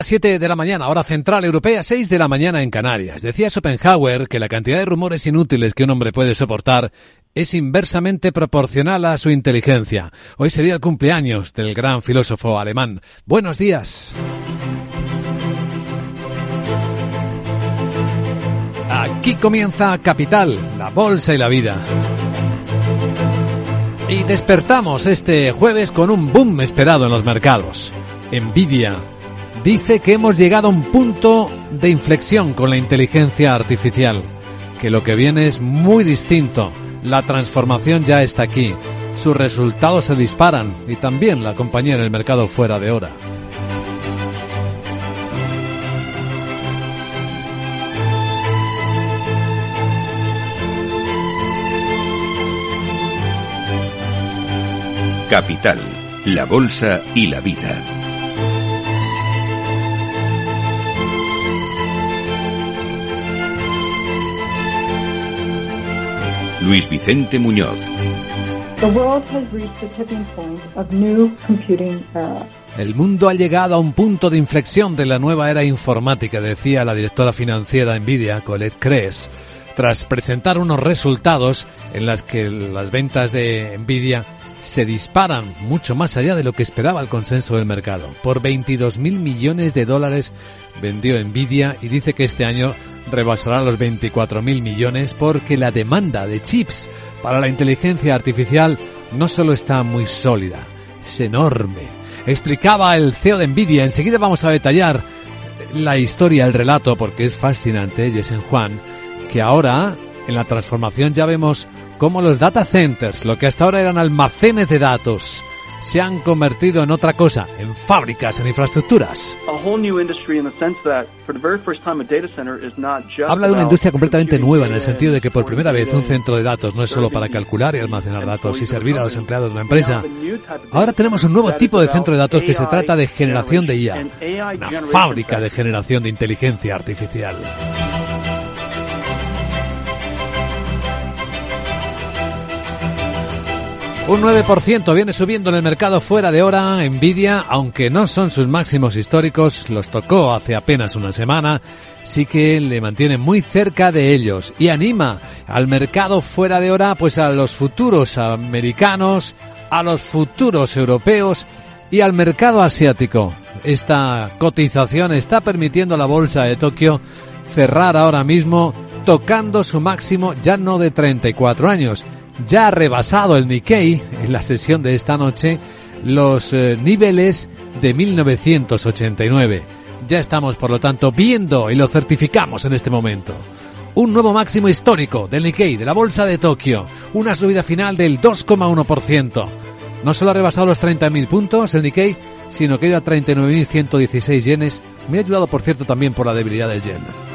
7 de la mañana, hora central europea, 6 de la mañana en Canarias. Decía Schopenhauer que la cantidad de rumores inútiles que un hombre puede soportar es inversamente proporcional a su inteligencia. Hoy sería el cumpleaños del gran filósofo alemán. Buenos días. Aquí comienza Capital, la bolsa y la vida. Y despertamos este jueves con un boom esperado en los mercados. Nvidia dice que hemos llegado a un punto de inflexión con la inteligencia artificial, que lo que viene es muy distinto. La transformación ya está aquí. Sus resultados se disparan y también la compañía en el mercado fuera de hora. Capital, la Bolsa y la Vida. Luis Vicente Muñoz. El mundo ha llegado a un punto de inflexión de la nueva era informática, decía la directora financiera Nvidia, Colette Kress, tras presentar unos resultados en los que las ventas de Nvidia se disparan mucho más allá de lo que esperaba el consenso del mercado. Por 22 mil millones de dólares vendió Nvidia y dice que este año rebasará los 24 mil millones porque la demanda de chips para la inteligencia artificial no solo está muy sólida, es enorme. Explicaba el CEO de Nvidia, enseguida vamos a detallar la historia, el relato, porque es fascinante, Yesen Juan, que ahora en la transformación ya vemos cómo los data centers, lo que hasta ahora eran almacenes de datos, se han convertido en otra cosa, en fábricas, en infraestructuras. Habla de una industria completamente nueva en el sentido de que por primera vez un centro de datos no es solo para calcular y almacenar datos y servir a los empleados de una empresa. Ahora tenemos un nuevo tipo de centro de datos que se trata de generación de IA, una fábrica de generación de inteligencia artificial. Un 9% viene subiendo en el mercado fuera de hora. Nvidia, aunque no son sus máximos históricos, los tocó hace apenas una semana, sí que le mantiene muy cerca de ellos y anima al mercado fuera de hora, pues a los futuros americanos, a los futuros europeos y al mercado asiático. Esta cotización está permitiendo a la bolsa de Tokio cerrar ahora mismo tocando su máximo ya no de 34 años, ya ha rebasado el Nikkei en la sesión de esta noche los eh, niveles de 1989. Ya estamos, por lo tanto, viendo y lo certificamos en este momento. Un nuevo máximo histórico del Nikkei, de la Bolsa de Tokio. Una subida final del 2,1%. No solo ha rebasado los 30.000 puntos el Nikkei, sino que ido a 39.116 yenes. Me ha ayudado, por cierto, también por la debilidad del yen.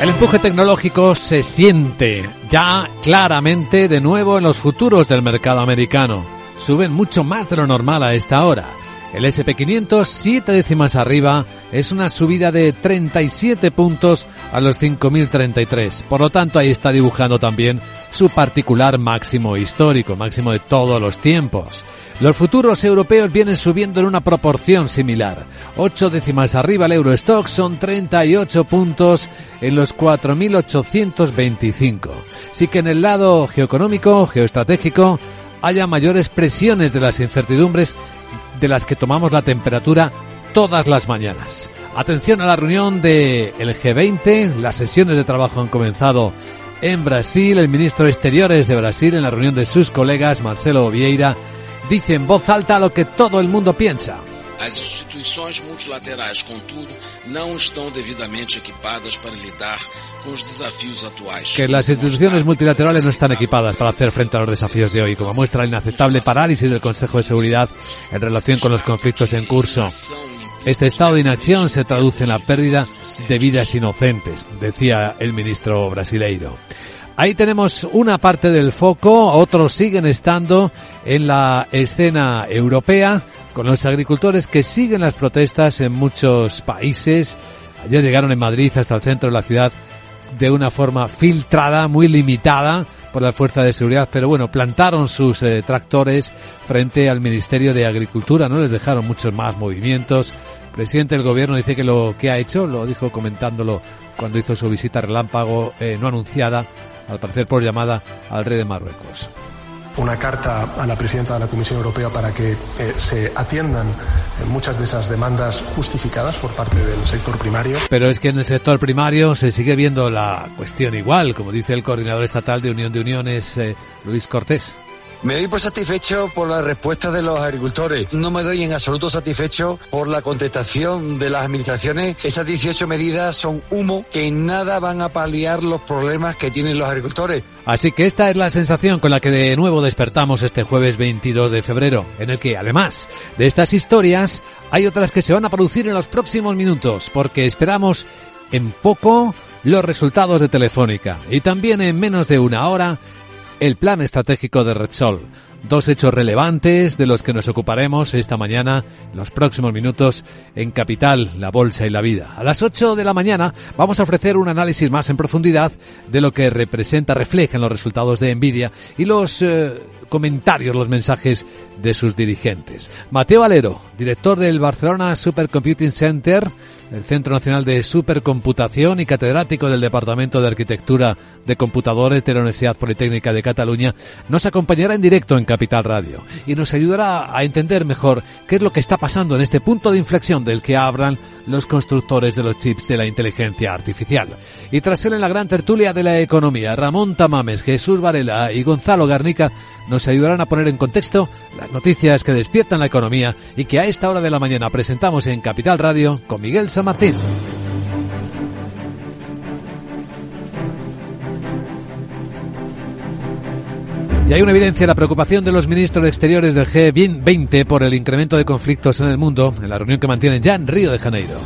El empuje tecnológico se siente ya claramente de nuevo en los futuros del mercado americano. Suben mucho más de lo normal a esta hora. El SP500, siete décimas arriba, es una subida de 37 puntos a los 5.033. Por lo tanto, ahí está dibujando también su particular máximo histórico, máximo de todos los tiempos. Los futuros europeos vienen subiendo en una proporción similar. Ocho décimas arriba el Eurostock son 38 puntos en los 4.825. Sí que en el lado geoeconómico, geoestratégico, haya mayores presiones de las incertidumbres de las que tomamos la temperatura todas las mañanas. Atención a la reunión el G20, las sesiones de trabajo han comenzado en Brasil, el ministro de Exteriores de Brasil en la reunión de sus colegas, Marcelo Vieira, dice en voz alta lo que todo el mundo piensa. As instituições contudo, não estão devidamente equipadas para lidar con los desafíos actuales. Que las instituciones multilaterales no están equipadas para hacer frente a los desafíos de hoy, como muestra la inaceptable parálisis del Consejo de Seguridad en relación con los conflictos en curso. Este estado de inacción se traduce en la pérdida de vidas inocentes, decía el ministro brasileiro. Ahí tenemos una parte del foco, otros siguen estando en la escena europea, con los agricultores que siguen las protestas en muchos países. Ayer llegaron en Madrid hasta el centro de la ciudad de una forma filtrada, muy limitada, por la fuerza de seguridad, pero bueno, plantaron sus eh, tractores frente al Ministerio de Agricultura, no les dejaron muchos más movimientos. El presidente del gobierno dice que lo que ha hecho, lo dijo comentándolo cuando hizo su visita relámpago eh, no anunciada, al parecer por llamada al rey de Marruecos una carta a la presidenta de la Comisión Europea para que eh, se atiendan eh, muchas de esas demandas justificadas por parte del sector primario. Pero es que en el sector primario se sigue viendo la cuestión igual, como dice el coordinador estatal de Unión de Uniones, eh, Luis Cortés. Me doy por satisfecho por la respuesta de los agricultores. No me doy en absoluto satisfecho por la contestación de las administraciones. Esas 18 medidas son humo que en nada van a paliar los problemas que tienen los agricultores. Así que esta es la sensación con la que de nuevo despertamos este jueves 22 de febrero, en el que además de estas historias hay otras que se van a producir en los próximos minutos, porque esperamos en poco los resultados de Telefónica y también en menos de una hora el plan estratégico de Repsol. Dos hechos relevantes de los que nos ocuparemos esta mañana, en los próximos minutos, en Capital, la Bolsa y la Vida. A las 8 de la mañana vamos a ofrecer un análisis más en profundidad de lo que representa, reflejan los resultados de Nvidia y los eh, comentarios, los mensajes de sus dirigentes. Mateo Valero, director del Barcelona Supercomputing Center, el Centro Nacional de Supercomputación y catedrático del Departamento de Arquitectura de Computadores de la Universidad Politécnica de Cataluña, nos acompañará en directo en Capital Radio y nos ayudará a entender mejor qué es lo que está pasando en este punto de inflexión del que hablan los constructores de los chips de la inteligencia artificial. Y tras él en la gran tertulia de la economía, Ramón Tamames, Jesús Varela y Gonzalo Garnica nos ayudarán a poner en contexto las noticias que despiertan la economía y que a esta hora de la mañana presentamos en Capital Radio con Miguel San Martín. Y hay una evidencia de la preocupación de los ministros exteriores del G20 por el incremento de conflictos en el mundo en la reunión que mantienen ya en Río de Janeiro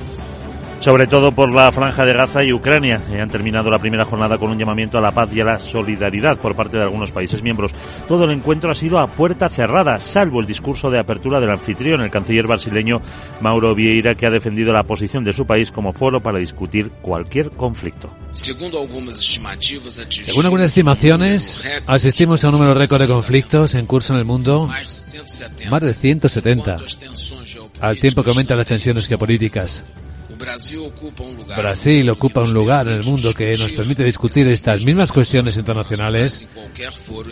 sobre todo por la franja de Gaza y Ucrania. Y han terminado la primera jornada con un llamamiento a la paz y a la solidaridad por parte de algunos países miembros. Todo el encuentro ha sido a puerta cerrada, salvo el discurso de apertura del anfitrión, el canciller brasileño Mauro Vieira, que ha defendido la posición de su país como foro para discutir cualquier conflicto. Según algunas estimaciones, asistimos a un número récord de conflictos en curso en el mundo, más de 170, al tiempo que aumentan las tensiones geopolíticas. Brasil ocupa un lugar en el mundo que nos permite discutir estas mismas cuestiones internacionales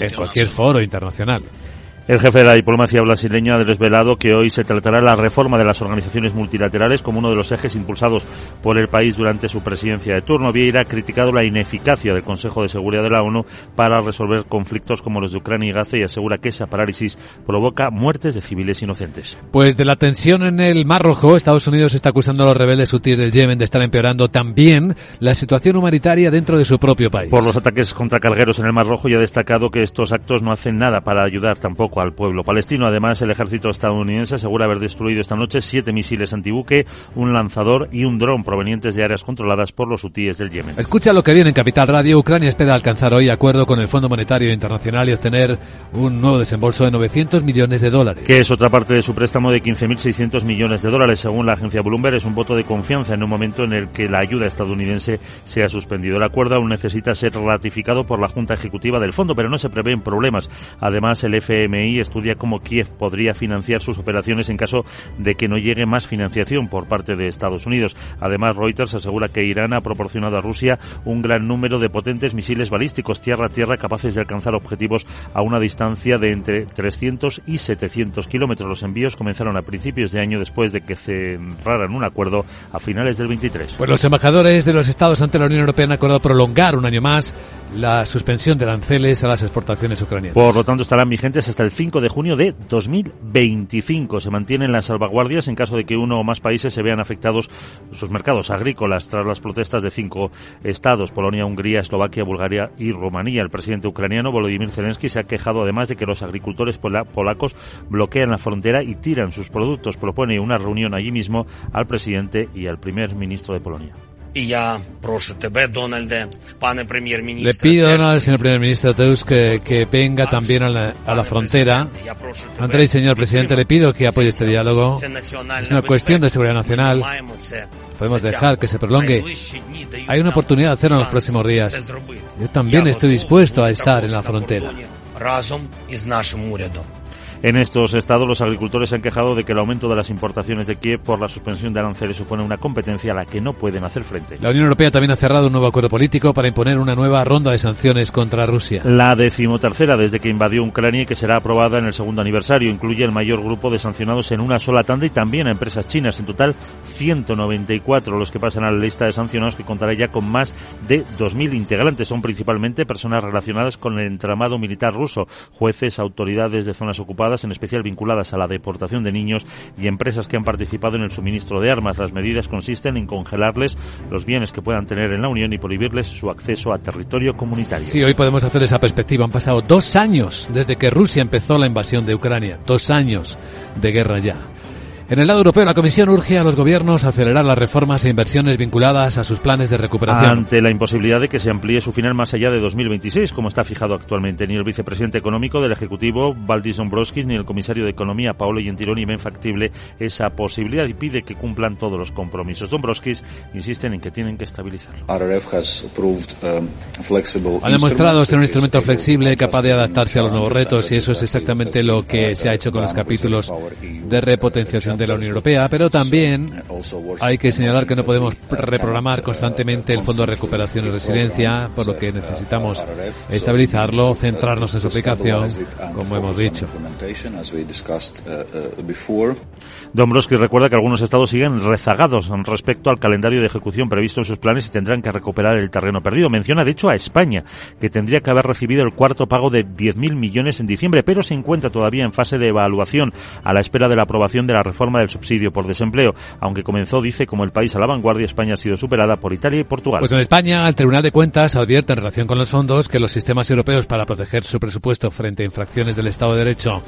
en cualquier foro internacional. El jefe de la diplomacia brasileña ha desvelado que hoy se tratará la reforma de las organizaciones multilaterales como uno de los ejes impulsados por el país durante su presidencia de turno. Vieira ha criticado la ineficacia del Consejo de Seguridad de la ONU para resolver conflictos como los de Ucrania y Gaza y asegura que esa parálisis provoca muertes de civiles inocentes. Pues de la tensión en el Mar Rojo, Estados Unidos está acusando a los rebeldes hutíes del Yemen de estar empeorando también la situación humanitaria dentro de su propio país. Por los ataques contra cargueros en el Mar Rojo y ha destacado que estos actos no hacen nada para ayudar tampoco al pueblo palestino. Además, el ejército estadounidense asegura haber destruido esta noche siete misiles antibuque, un lanzador y un dron provenientes de áreas controladas por los hutíes del Yemen. Escucha lo que viene en Capital Radio. Ucrania espera alcanzar hoy acuerdo con el Fondo Monetario Internacional y obtener un nuevo desembolso de 900 millones de dólares. Que es otra parte de su préstamo de 15.600 millones de dólares. Según la agencia Bloomberg, es un voto de confianza en un momento en el que la ayuda estadounidense se ha suspendido. El acuerdo aún necesita ser ratificado por la Junta Ejecutiva del Fondo, pero no se prevén problemas. Además, el FMI estudia cómo Kiev podría financiar sus operaciones en caso de que no llegue más financiación por parte de Estados Unidos. Además, Reuters asegura que Irán ha proporcionado a Rusia un gran número de potentes misiles balísticos tierra-tierra capaces de alcanzar objetivos a una distancia de entre 300 y 700 kilómetros. Los envíos comenzaron a principios de año después de que cerraran un acuerdo a finales del 23. Pues los embajadores de los estados ante la Unión Europea han acordado prolongar un año más la suspensión de aranceles a las exportaciones ucranianas. Por lo tanto, estarán vigentes hasta el 5 de junio de 2025. Se mantienen las salvaguardias en caso de que uno o más países se vean afectados sus mercados agrícolas tras las protestas de cinco estados, Polonia, Hungría, Eslovaquia, Bulgaria y Rumanía. El presidente ucraniano Volodymyr Zelensky se ha quejado además de que los agricultores polacos bloquean la frontera y tiran sus productos. Propone una reunión allí mismo al presidente y al primer ministro de Polonia. Y ya, Le pido, Donald, señor primer ministro Tusk, que, que, venga también a la, a la frontera. Andrés, señor presidente, le pido que apoye este diálogo. Es una cuestión de seguridad nacional. Podemos dejar que se prolongue. Hay una oportunidad de hacerlo en los próximos días. Yo también estoy dispuesto a estar en la frontera. En estos estados, los agricultores se han quejado de que el aumento de las importaciones de Kiev por la suspensión de aranceles supone una competencia a la que no pueden hacer frente. La Unión Europea también ha cerrado un nuevo acuerdo político para imponer una nueva ronda de sanciones contra Rusia. La decimotercera desde que invadió Ucrania y que será aprobada en el segundo aniversario incluye el mayor grupo de sancionados en una sola tanda y también a empresas chinas. En total, 194 los que pasan a la lista de sancionados que contará ya con más de 2.000 integrantes. Son principalmente personas relacionadas con el entramado militar ruso, jueces, autoridades de zonas ocupadas en especial vinculadas a la deportación de niños y empresas que han participado en el suministro de armas. Las medidas consisten en congelarles los bienes que puedan tener en la Unión y prohibirles su acceso a territorio comunitario. Sí, hoy podemos hacer esa perspectiva. Han pasado dos años desde que Rusia empezó la invasión de Ucrania. Dos años de guerra ya. En el lado europeo, la Comisión urge a los gobiernos a acelerar las reformas e inversiones vinculadas a sus planes de recuperación. Ante la imposibilidad de que se amplíe su final más allá de 2026, como está fijado actualmente, ni el vicepresidente económico del Ejecutivo, Valdis Dombrovskis, ni el comisario de Economía, Paolo Gentiloni, ven factible esa posibilidad y pide que cumplan todos los compromisos. Dombrovskis insisten en que tienen que estabilizarlo. Ha demostrado ser un instrumento flexible capaz de adaptarse a los nuevos retos y eso es exactamente lo que se ha hecho con los capítulos de repotenciación de la Unión Europea, pero también hay que señalar que no podemos reprogramar constantemente el Fondo de Recuperación y Resiliencia, por lo que necesitamos estabilizarlo, centrarnos en su aplicación, como hemos dicho. Dombrovskis recuerda que algunos estados siguen rezagados respecto al calendario de ejecución previsto en sus planes y tendrán que recuperar el terreno perdido. Menciona, de hecho, a España, que tendría que haber recibido el cuarto pago de 10.000 millones en diciembre, pero se encuentra todavía en fase de evaluación a la espera de la aprobación de la reforma del subsidio por desempleo. Aunque comenzó, dice, como el país a la vanguardia, España ha sido superada por Italia y Portugal. Pues en España, el Tribunal de Cuentas advierte en relación con los fondos que los sistemas europeos para proteger su presupuesto frente a infracciones del Estado de Derecho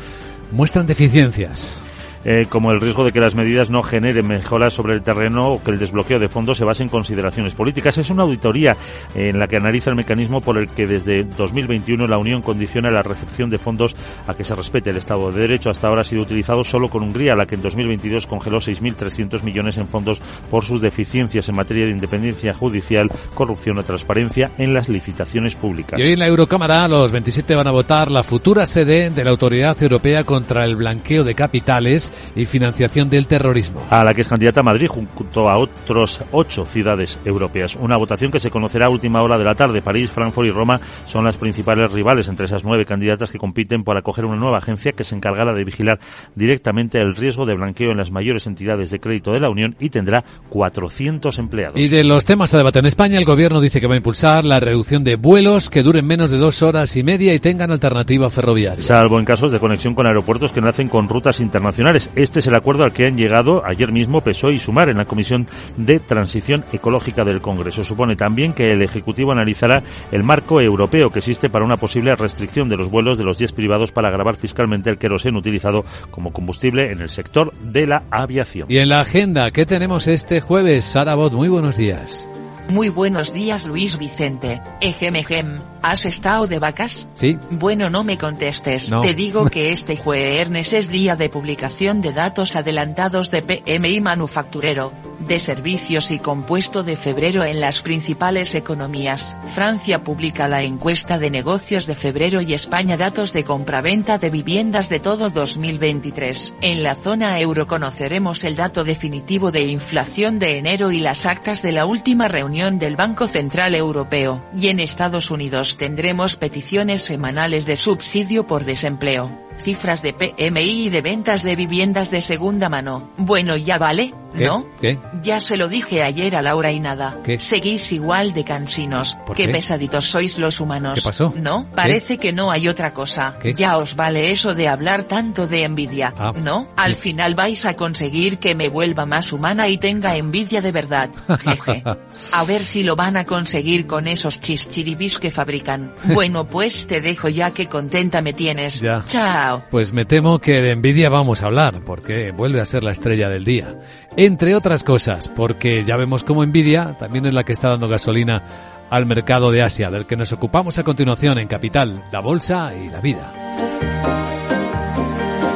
muestran deficiencias eh, como el riesgo de que las medidas no generen mejoras sobre el terreno o que el desbloqueo de fondos se base en consideraciones políticas. Es una auditoría en la que analiza el mecanismo por el que desde 2021 la Unión condiciona la recepción de fondos a que se respete el Estado de Derecho. Hasta ahora ha sido utilizado solo con Hungría, la que en 2022 congeló 6.300 millones en fondos por sus deficiencias en materia de independencia judicial, corrupción o transparencia en las licitaciones públicas. Y hoy en la Eurocámara los 27 van a votar la futura sede de la Autoridad Europea contra el Blanqueo de Capitales y financiación del terrorismo. A la que es candidata a Madrid junto a otros ocho ciudades europeas. Una votación que se conocerá a última hora de la tarde. París, Frankfurt y Roma son las principales rivales entre esas nueve candidatas que compiten por acoger una nueva agencia que se encargará de vigilar directamente el riesgo de blanqueo en las mayores entidades de crédito de la Unión y tendrá 400 empleados. Y de los temas a debate en España, el gobierno dice que va a impulsar la reducción de vuelos que duren menos de dos horas y media y tengan alternativa ferroviaria. Salvo en casos de conexión con aeropuertos que nacen con rutas internacionales. Este es el acuerdo al que han llegado ayer mismo PSOE y Sumar en la Comisión de Transición Ecológica del Congreso. Supone también que el Ejecutivo analizará el marco europeo que existe para una posible restricción de los vuelos de los 10 privados para grabar fiscalmente el queroseno utilizado como combustible en el sector de la aviación. Y en la agenda, ¿qué tenemos este jueves? Sara Bot, muy buenos días. Muy buenos días Luis Vicente. Ejem, ejem. ¿Has estado de vacas? Sí. Bueno, no me contestes. No. Te digo que este jueves es día de publicación de datos adelantados de PMI manufacturero, de servicios y compuesto de febrero en las principales economías. Francia publica la encuesta de negocios de febrero y España datos de compraventa de viviendas de todo 2023. En la zona euro conoceremos el dato definitivo de inflación de enero y las actas de la última reunión del Banco Central Europeo. Y en Estados Unidos tendremos peticiones semanales de subsidio por desempleo, cifras de PMI y de ventas de viviendas de segunda mano. Bueno, ya vale, ¿Qué? ¿no? ¿Qué? Ya se lo dije ayer a Laura y nada. ¿Qué? Seguís igual de cansinos. ¿Por qué qué? pesaditos sois los humanos. ¿Qué pasó? ¿No? Parece que no hay otra cosa. ¿Qué? Ya os vale eso de hablar tanto de envidia. Ah. ¿No? Al final vais a conseguir que me vuelva más humana y tenga envidia de verdad. Jeje. A ver si lo van a conseguir con esos chischiribis que fabrican. Bueno, pues te dejo ya que contenta me tienes. Ya. Chao. Pues me temo que de envidia vamos a hablar, porque vuelve a ser la estrella del día. entre otras cosas, porque ya vemos como Nvidia también es la que está dando gasolina al mercado de Asia, del que nos ocupamos a continuación en Capital, la Bolsa y la Vida.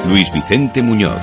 Luis Vicente Muñoz.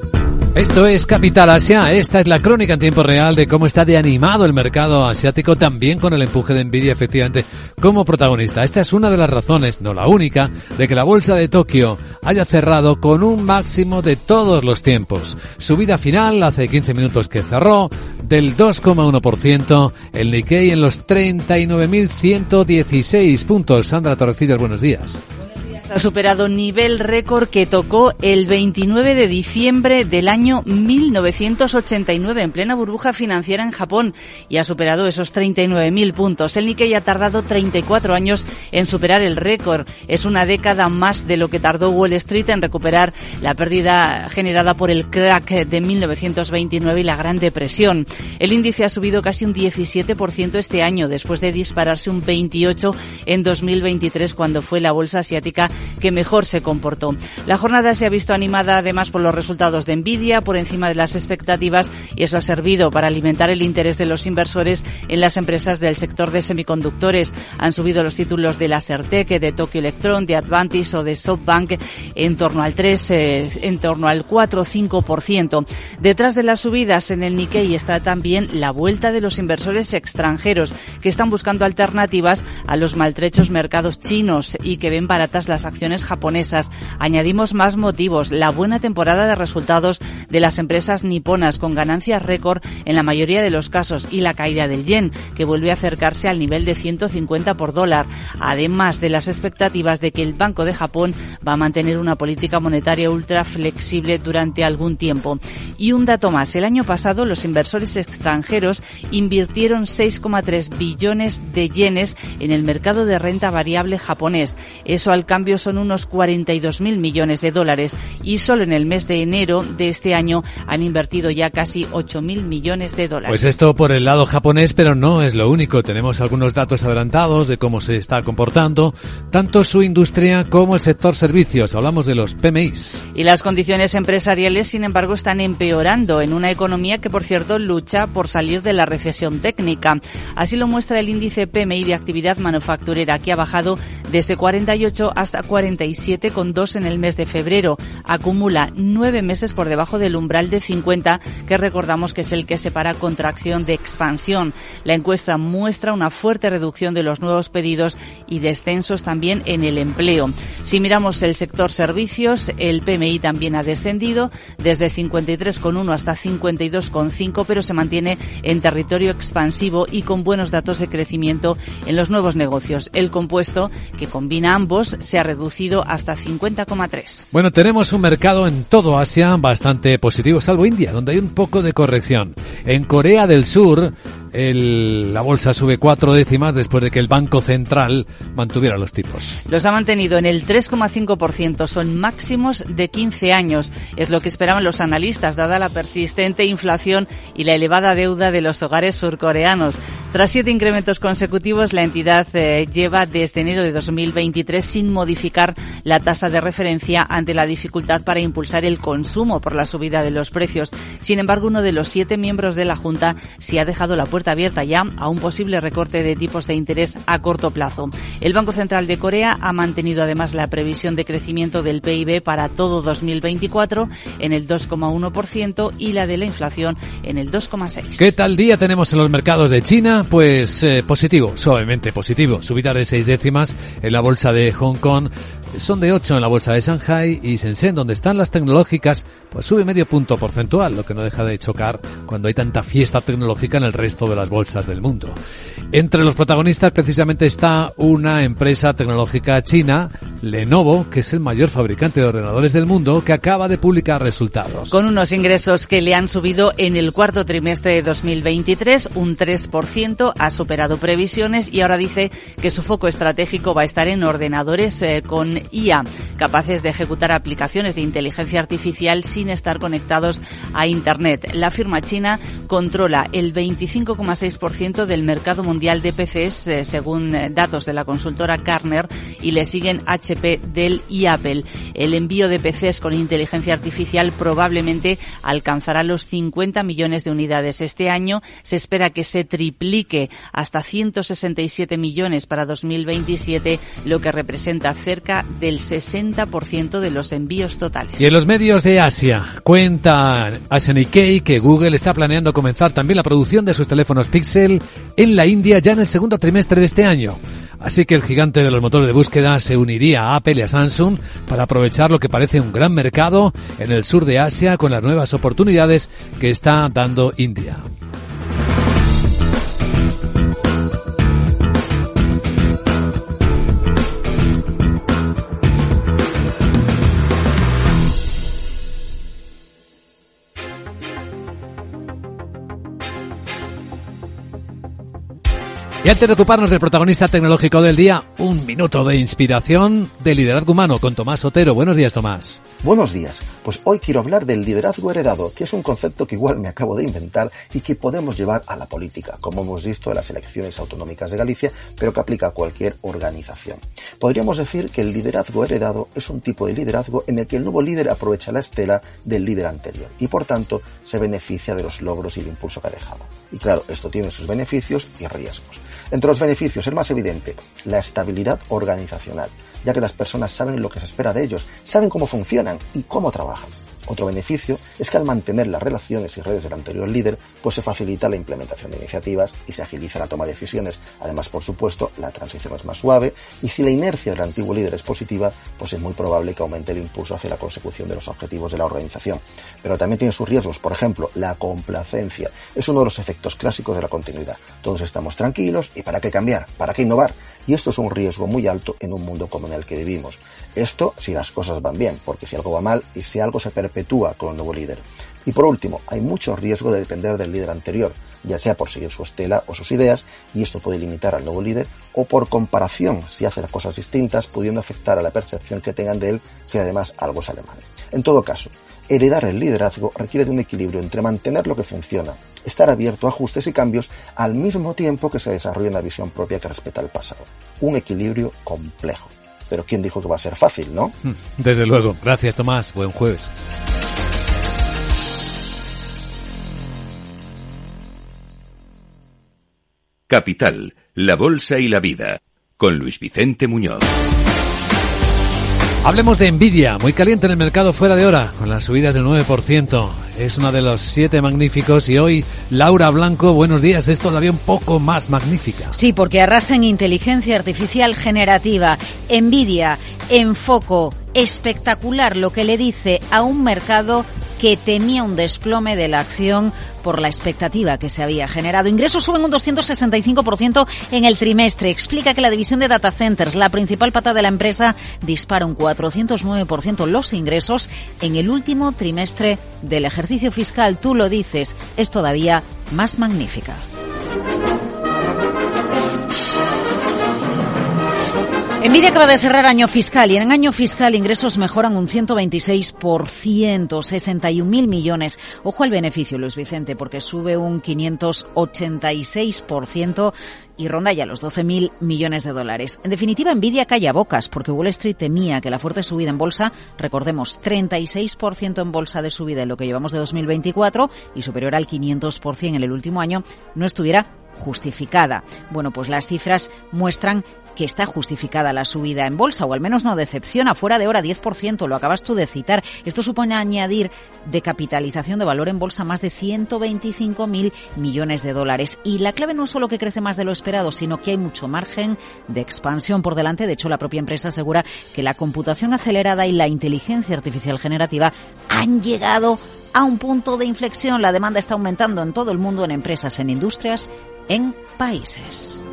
Esto es Capital Asia, esta es la crónica en tiempo real de cómo está de animado el mercado asiático, también con el empuje de Nvidia efectivamente como protagonista. Esta es una de las razones, no la única, de que la bolsa de Tokio haya cerrado con un máximo de todos los tiempos. Subida final, hace 15 minutos que cerró, del 2,1%, el Nikkei en los 39.116 puntos. Sandra Torrecillas, buenos días ha superado nivel récord que tocó el 29 de diciembre del año 1989 en plena burbuja financiera en Japón y ha superado esos 39.000 puntos. El Nikkei ha tardado 34 años en superar el récord. Es una década más de lo que tardó Wall Street en recuperar la pérdida generada por el crack de 1929 y la Gran Depresión. El índice ha subido casi un 17% este año después de dispararse un 28 en 2023 cuando fue la bolsa asiática que mejor se comportó. La jornada se ha visto animada además por los resultados de Nvidia por encima de las expectativas y eso ha servido para alimentar el interés de los inversores en las empresas del sector de semiconductores. Han subido los títulos de la Certec, de Tokyo Electron, de Advantis o de SoftBank en torno al 3, eh, en torno al 4 o 5%. Detrás de las subidas en el Nikkei está también la vuelta de los inversores extranjeros que están buscando alternativas a los maltrechos mercados chinos y que ven baratas las japonesas. Añadimos más motivos, la buena temporada de resultados de las empresas niponas con ganancias récord en la mayoría de los casos y la caída del yen, que vuelve a acercarse al nivel de 150 por dólar, además de las expectativas de que el Banco de Japón va a mantener una política monetaria ultra flexible durante algún tiempo. Y un dato más, el año pasado los inversores extranjeros invirtieron 6,3 billones de yenes en el mercado de renta variable japonés. Eso al cambio son unos 42.000 millones de dólares y solo en el mes de enero de este año han invertido ya casi 8.000 millones de dólares. Pues esto por el lado japonés, pero no es lo único. Tenemos algunos datos adelantados de cómo se está comportando tanto su industria como el sector servicios. Hablamos de los PMIs. Y las condiciones empresariales, sin embargo, están empeorando en una economía que, por cierto, lucha por salir de la recesión técnica. Así lo muestra el índice PMI de actividad manufacturera, que ha bajado desde 48 hasta 47,2 en el mes de febrero. Acumula nueve meses por debajo del umbral de 50, que recordamos que es el que separa contracción de expansión. La encuesta muestra una fuerte reducción de los nuevos pedidos y descensos también en el empleo. Si miramos el sector servicios, el PMI también ha descendido desde 53,1 hasta 52,5, pero se mantiene en territorio expansivo y con buenos datos de crecimiento en los nuevos negocios. El compuesto, que combina ambos, se ha reducido hasta 50,3. Bueno, tenemos un mercado en todo Asia bastante positivo, salvo India, donde hay un poco de corrección. En Corea del Sur, el, la bolsa sube cuatro décimas después de que el Banco Central mantuviera los tipos. Los ha mantenido en el 3,5%, son máximos de 15 años. Es lo que esperaban los analistas, dada la persistente inflación y la elevada deuda de los hogares surcoreanos. Tras siete incrementos consecutivos, la entidad eh, lleva desde enero de 2023 sin modificar la tasa de referencia ante la dificultad para impulsar el consumo por la subida de los precios. Sin embargo, uno de los siete miembros de la Junta se ha dejado la puerta abierta ya a un posible recorte de tipos de interés a corto plazo. El Banco Central de Corea ha mantenido además la previsión de crecimiento del PIB para todo 2024 en el 2,1% y la de la inflación en el 2,6%. ¿Qué tal día tenemos en los mercados de China? Pues eh, positivo, suavemente positivo. Subida de seis décimas en la bolsa de Hong Kong. Son de 8 en la bolsa de Shanghai y Shenzhen, donde están las tecnológicas, pues sube medio punto porcentual, lo que no deja de chocar cuando hay tanta fiesta tecnológica en el resto de las bolsas del mundo. Entre los protagonistas precisamente está una empresa tecnológica china, Lenovo, que es el mayor fabricante de ordenadores del mundo, que acaba de publicar resultados. Con unos ingresos que le han subido en el cuarto trimestre de 2023 un 3%, ha superado previsiones y ahora dice que su foco estratégico va a estar en ordenadores eh, con IA, capaces de ejecutar aplicaciones de inteligencia artificial sin estar conectados a Internet. La firma china controla el 25,6% del mercado mundial de PCs, eh, según eh, datos de la consultora Gartner, y le siguen HP, Dell y Apple. El envío de PCs con inteligencia artificial probablemente alcanzará los 50 millones de unidades este año. Se espera que se triplique hasta 167 millones para 2027, lo que representa cerca del 60% de los envíos totales. Y en los medios de Asia cuenta Asian Nikkei que Google está planeando comenzar también la producción de sus teléfonos Pixel en la India ya en el segundo trimestre de este año. Así que el gigante de los motores de búsqueda se uniría a Apple y a Samsung para aprovechar lo que parece un gran mercado en el sur de Asia con las nuevas oportunidades que está dando India. Y antes de ocuparnos del protagonista tecnológico del día, un minuto de inspiración de liderazgo humano con Tomás Otero. Buenos días, Tomás. Buenos días. Pues hoy quiero hablar del liderazgo heredado, que es un concepto que igual me acabo de inventar y que podemos llevar a la política, como hemos visto en las elecciones autonómicas de Galicia, pero que aplica a cualquier organización. Podríamos decir que el liderazgo heredado es un tipo de liderazgo en el que el nuevo líder aprovecha la estela del líder anterior y por tanto se beneficia de los logros y el impulso que ha dejado. Y claro, esto tiene sus beneficios y riesgos. Entre los beneficios, el más evidente, la estabilidad organizacional, ya que las personas saben lo que se espera de ellos, saben cómo funcionan y cómo trabajan. Otro beneficio es que al mantener las relaciones y redes del anterior líder, pues se facilita la implementación de iniciativas y se agiliza la toma de decisiones. Además, por supuesto, la transición es más suave y si la inercia del antiguo líder es positiva, pues es muy probable que aumente el impulso hacia la consecución de los objetivos de la organización. Pero también tiene sus riesgos, por ejemplo, la complacencia. Es uno de los efectos clásicos de la continuidad. Todos estamos tranquilos y ¿para qué cambiar? ¿Para qué innovar? Y esto es un riesgo muy alto en un mundo como en el que vivimos. Esto si las cosas van bien, porque si algo va mal y si algo se perpetúa con el nuevo líder. Y por último, hay mucho riesgo de depender del líder anterior, ya sea por seguir su estela o sus ideas, y esto puede limitar al nuevo líder, o por comparación, si hace las cosas distintas, pudiendo afectar a la percepción que tengan de él si además algo sale mal. En todo caso, heredar el liderazgo requiere de un equilibrio entre mantener lo que funciona, estar abierto a ajustes y cambios, al mismo tiempo que se desarrolla una visión propia que respeta el pasado. Un equilibrio complejo pero ¿quién dijo que va a ser fácil, no? Desde luego. Gracias, Tomás. Buen jueves. Capital, la Bolsa y la Vida, con Luis Vicente Muñoz. Hablemos de Nvidia, muy caliente en el mercado fuera de hora, con las subidas del 9%. Es una de los siete magníficos y hoy Laura Blanco, buenos días, es todavía un poco más magnífica. Sí, porque arrasa en inteligencia artificial generativa. Nvidia, en foco, espectacular lo que le dice a un mercado que temía un desplome de la acción por la expectativa que se había generado. Ingresos suben un 265% en el trimestre. Explica que la división de data centers, la principal pata de la empresa, dispara un 409% los ingresos en el último trimestre del ejercicio fiscal. Tú lo dices, es todavía más magnífica. Nvidia acaba de cerrar año fiscal y en año fiscal ingresos mejoran un 126%, 61.000 millones. Ojo al beneficio, Luis Vicente, porque sube un 586% y ronda ya los 12.000 millones de dólares. En definitiva, Nvidia calla bocas porque Wall Street temía que la fuerte subida en bolsa, recordemos, 36% en bolsa de subida en lo que llevamos de 2024 y superior al 500% en el último año, no estuviera justificada. Bueno, pues las cifras muestran que está justificada la subida en bolsa, o al menos no decepciona, fuera de hora 10%, lo acabas tú de citar. Esto supone añadir de capitalización de valor en bolsa más de 125.000 millones de dólares. Y la clave no es solo que crece más de lo esperado, sino que hay mucho margen de expansión por delante. De hecho, la propia empresa asegura que la computación acelerada y la inteligencia artificial generativa han llegado a un punto de inflexión. La demanda está aumentando en todo el mundo, en empresas, en industrias en países.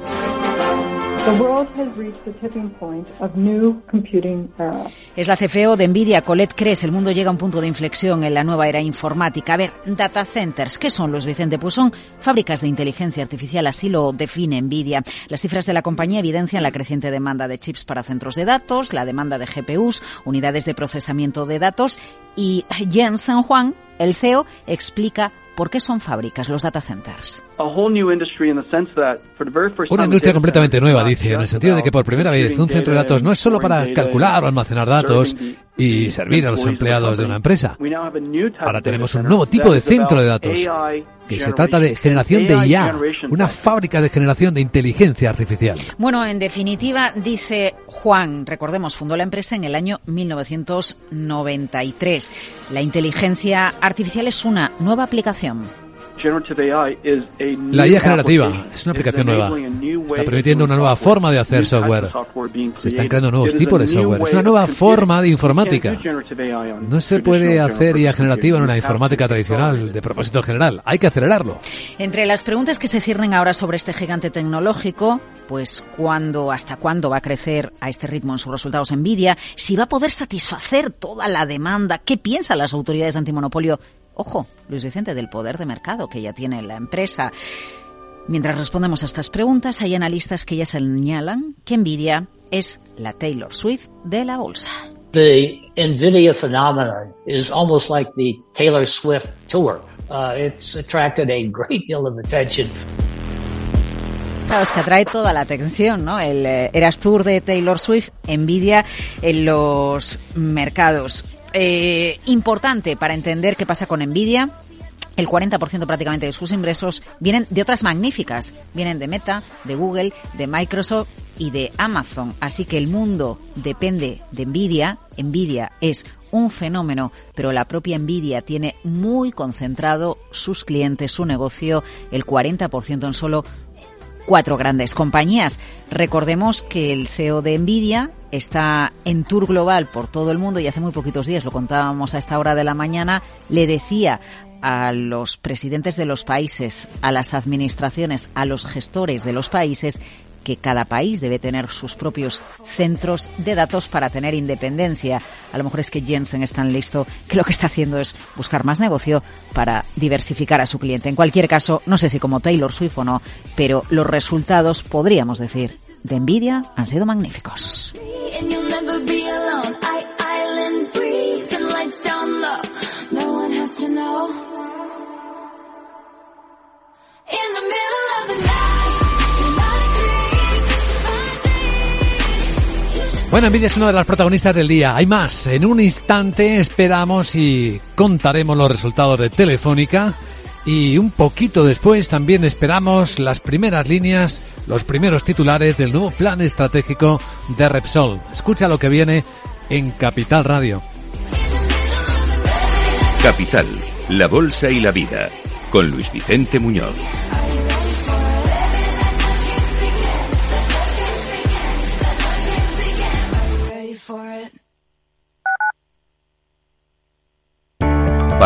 Es la CFO de Nvidia, Colette Cres. El mundo llega a un punto de inflexión en la nueva era informática. A ver, data centers, ¿qué son los, Vicente? Pues son fábricas de inteligencia artificial, así lo define Nvidia. Las cifras de la compañía evidencian la creciente demanda de chips para centros de datos, la demanda de GPUs, unidades de procesamiento de datos y Jens San Juan, el CEO, explica ¿Por qué son fábricas los data centers? Una industria completamente nueva, dice, en el sentido de que por primera vez un centro de datos no es solo para calcular o almacenar datos y servir a los empleados de una empresa. Ahora tenemos un nuevo tipo de centro de datos, que se trata de generación de IA, una fábrica de generación de inteligencia artificial. Bueno, en definitiva, dice Juan, recordemos, fundó la empresa en el año 1993. La inteligencia artificial es una nueva aplicación la IA generativa es una aplicación nueva. Está permitiendo una nueva forma de hacer software. Se están creando nuevos tipos de software. Es una nueva forma de informática. No se puede hacer IA generativa en una informática tradicional de propósito general. Hay que acelerarlo. Entre las preguntas que se ciernen ahora sobre este gigante tecnológico, pues cuándo, hasta cuándo va a crecer a este ritmo en sus resultados Nvidia, si va a poder satisfacer toda la demanda, qué piensan las autoridades antimonopolio Ojo, Luis Vicente, del poder de mercado que ya tiene la empresa. Mientras respondemos a estas preguntas, hay analistas que ya señalan que Nvidia es la Taylor Swift de la bolsa. The Nvidia phenomenon is almost like the Taylor Swift tour. Uh, it's attracted a great deal of attention. Claro, es que atrae toda la atención, ¿no? El eh, Eras Tour de Taylor Swift, Nvidia en los mercados. Eh, importante para entender qué pasa con Nvidia. El 40% prácticamente de sus ingresos vienen de otras magníficas. Vienen de Meta, de Google, de Microsoft y de Amazon. Así que el mundo depende de Nvidia. Nvidia es un fenómeno, pero la propia Nvidia tiene muy concentrado sus clientes, su negocio, el 40% en solo cuatro grandes compañías. Recordemos que el CEO de Nvidia está en tour global por todo el mundo y hace muy poquitos días, lo contábamos a esta hora de la mañana, le decía a los presidentes de los países, a las administraciones, a los gestores de los países que cada país debe tener sus propios centros de datos para tener independencia. A lo mejor es que Jensen es tan listo que lo que está haciendo es buscar más negocio para diversificar a su cliente. En cualquier caso, no sé si como Taylor Swift o no, pero los resultados, podríamos decir, de Nvidia han sido magníficos. Bueno, Nvidia es una de las protagonistas del día. Hay más. En un instante esperamos y contaremos los resultados de Telefónica. Y un poquito después también esperamos las primeras líneas, los primeros titulares del nuevo plan estratégico de Repsol. Escucha lo que viene en Capital Radio. Capital, la Bolsa y la Vida, con Luis Vicente Muñoz.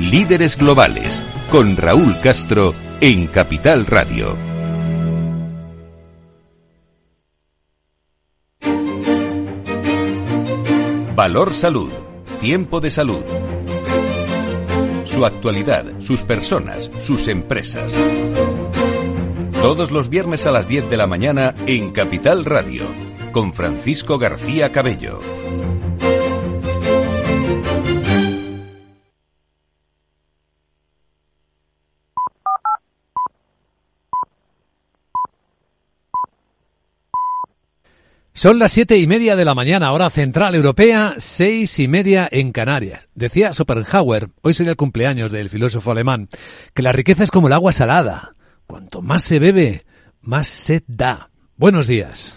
Líderes Globales, con Raúl Castro en Capital Radio. Valor Salud. Tiempo de salud. Su actualidad, sus personas, sus empresas. Todos los viernes a las 10 de la mañana en Capital Radio, con Francisco García Cabello. Son las siete y media de la mañana, hora central europea, seis y media en Canarias. Decía Schopenhauer, hoy sería el cumpleaños del filósofo alemán, que la riqueza es como el agua salada. Cuanto más se bebe, más sed da. Buenos días.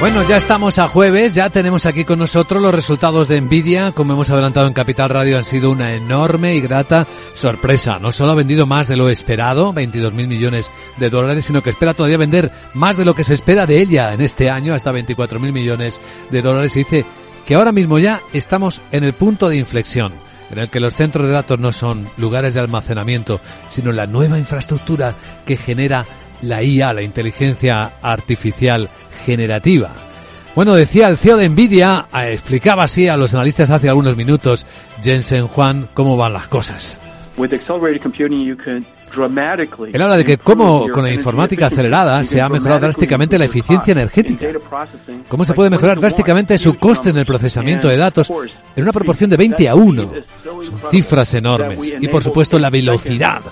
Bueno, ya estamos a jueves, ya tenemos aquí con nosotros los resultados de Nvidia, como hemos adelantado en Capital Radio, han sido una enorme y grata sorpresa. No solo ha vendido más de lo esperado, 22 mil millones de dólares, sino que espera todavía vender más de lo que se espera de ella en este año, hasta 24 mil millones de dólares. Y dice que ahora mismo ya estamos en el punto de inflexión en el que los centros de datos no son lugares de almacenamiento, sino la nueva infraestructura que genera la IA, la inteligencia artificial generativa. Bueno, decía el CEO de Nvidia, eh, explicaba así a los analistas hace algunos minutos, Jensen Juan, cómo van las cosas. Él habla de que cómo con la informática acelerada se ha mejorado drásticamente la eficiencia energética. Cómo se puede mejorar drásticamente su coste en el procesamiento de datos en una proporción de 20 a 1. Son cifras enormes. Y por supuesto la velocidad.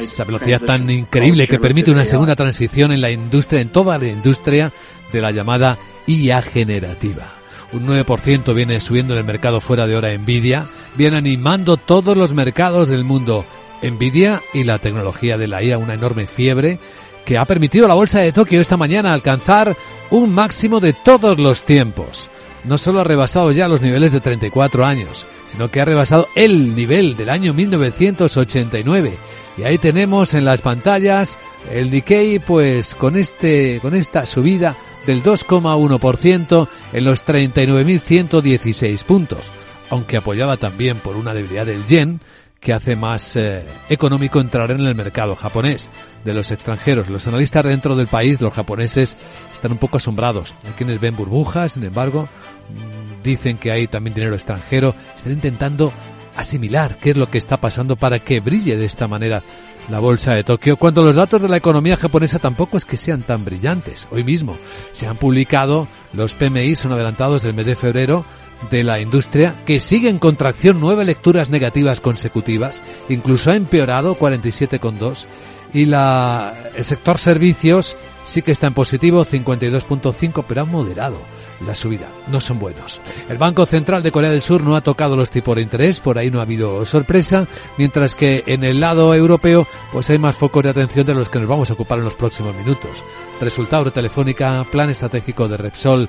Esa velocidad tan increíble que permite una segunda transición en la industria, en toda la industria de la llamada IA generativa un 9% viene subiendo en el mercado fuera de hora Nvidia, viene animando todos los mercados del mundo. Nvidia y la tecnología de la IA, una enorme fiebre que ha permitido a la bolsa de Tokio esta mañana alcanzar un máximo de todos los tiempos. No solo ha rebasado ya los niveles de 34 años, sino que ha rebasado el nivel del año 1989. Y ahí tenemos en las pantallas el Nikkei pues con este con esta subida del 2,1% en los 39.116 puntos, aunque apoyada también por una debilidad del yen que hace más eh, económico entrar en el mercado japonés de los extranjeros. Los analistas dentro del país, los japoneses, están un poco asombrados. Hay quienes ven burbujas, sin embargo, mm, dicen que hay también dinero extranjero. Están intentando asimilar qué es lo que está pasando para que brille de esta manera la bolsa de Tokio, cuando los datos de la economía japonesa tampoco es que sean tan brillantes. Hoy mismo se han publicado los PMI, son adelantados del mes de febrero, de la industria, que sigue en contracción nueve lecturas negativas consecutivas, incluso ha empeorado 47,2 y la, el sector servicios sí que está en positivo 52.5 pero ha moderado la subida. No son buenos. El Banco Central de Corea del Sur no ha tocado los tipos de interés, por ahí no ha habido sorpresa, mientras que en el lado europeo pues hay más focos de atención de los que nos vamos a ocupar en los próximos minutos. Resultado de Telefónica, plan estratégico de Repsol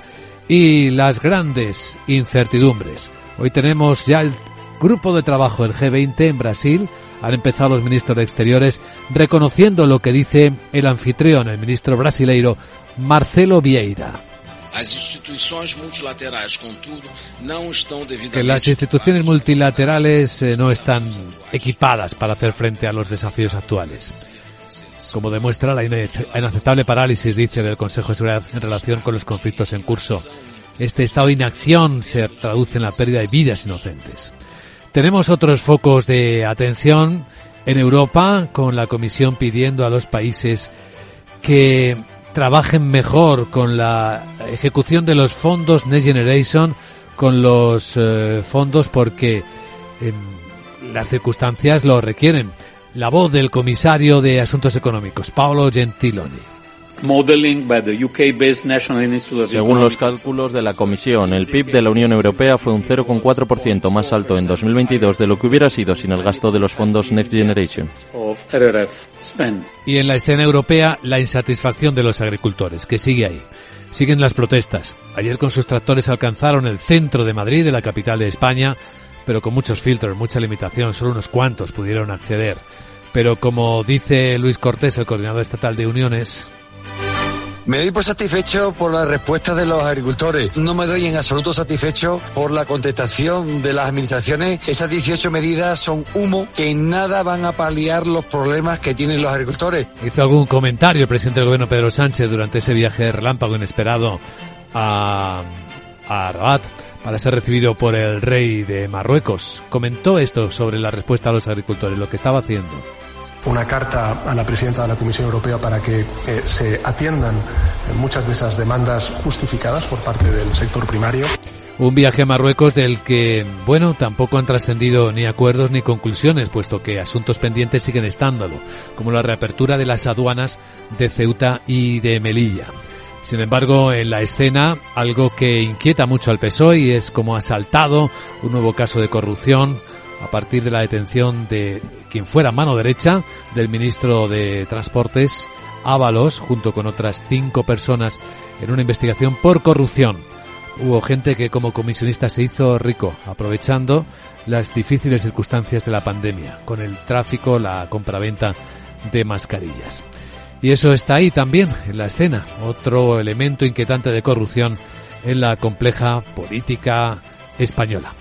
y las grandes incertidumbres. Hoy tenemos ya el grupo de trabajo del G20 en Brasil. Han empezado los ministros de Exteriores reconociendo lo que dice el anfitrión, el ministro brasileiro Marcelo Vieira. As instituições multilaterais, contudo, não estão Que las instituciones multilaterales eh, no están equipadas para hacer frente a los desafíos actuales como demuestra la inaceptable parálisis, dice, del Consejo de Seguridad en relación con los conflictos en curso. Este estado de inacción se traduce en la pérdida de vidas inocentes. Tenemos otros focos de atención en Europa, con la Comisión pidiendo a los países que trabajen mejor con la ejecución de los fondos Next Generation, con los eh, fondos porque las circunstancias lo requieren. La voz del comisario de Asuntos Económicos, Paolo Gentiloni. Según los cálculos de la Comisión, el PIB de la Unión Europea fue un 0,4% más alto en 2022 de lo que hubiera sido sin el gasto de los fondos Next Generation. Y en la escena europea, la insatisfacción de los agricultores, que sigue ahí. Siguen las protestas. Ayer con sus tractores alcanzaron el centro de Madrid, de la capital de España, pero con muchos filtros, mucha limitación, solo unos cuantos pudieron acceder. Pero como dice Luis Cortés, el coordinador estatal de uniones, me doy por satisfecho por la respuesta de los agricultores. No me doy en absoluto satisfecho por la contestación de las administraciones. Esas 18 medidas son humo que en nada van a paliar los problemas que tienen los agricultores. Hizo algún comentario el presidente del gobierno Pedro Sánchez durante ese viaje relámpago inesperado a, a Rabat para ser recibido por el rey de Marruecos. Comentó esto sobre la respuesta a los agricultores, lo que estaba haciendo una carta a la presidenta de la Comisión Europea para que eh, se atiendan eh, muchas de esas demandas justificadas por parte del sector primario. Un viaje a Marruecos del que, bueno, tampoco han trascendido ni acuerdos ni conclusiones, puesto que asuntos pendientes siguen estándolo, como la reapertura de las aduanas de Ceuta y de Melilla. Sin embargo, en la escena, algo que inquieta mucho al PSOE es como ha saltado un nuevo caso de corrupción a partir de la detención de quien fuera mano derecha del ministro de Transportes, Ábalos, junto con otras cinco personas en una investigación por corrupción. Hubo gente que como comisionista se hizo rico, aprovechando las difíciles circunstancias de la pandemia, con el tráfico, la compraventa de mascarillas. Y eso está ahí también, en la escena, otro elemento inquietante de corrupción en la compleja política española.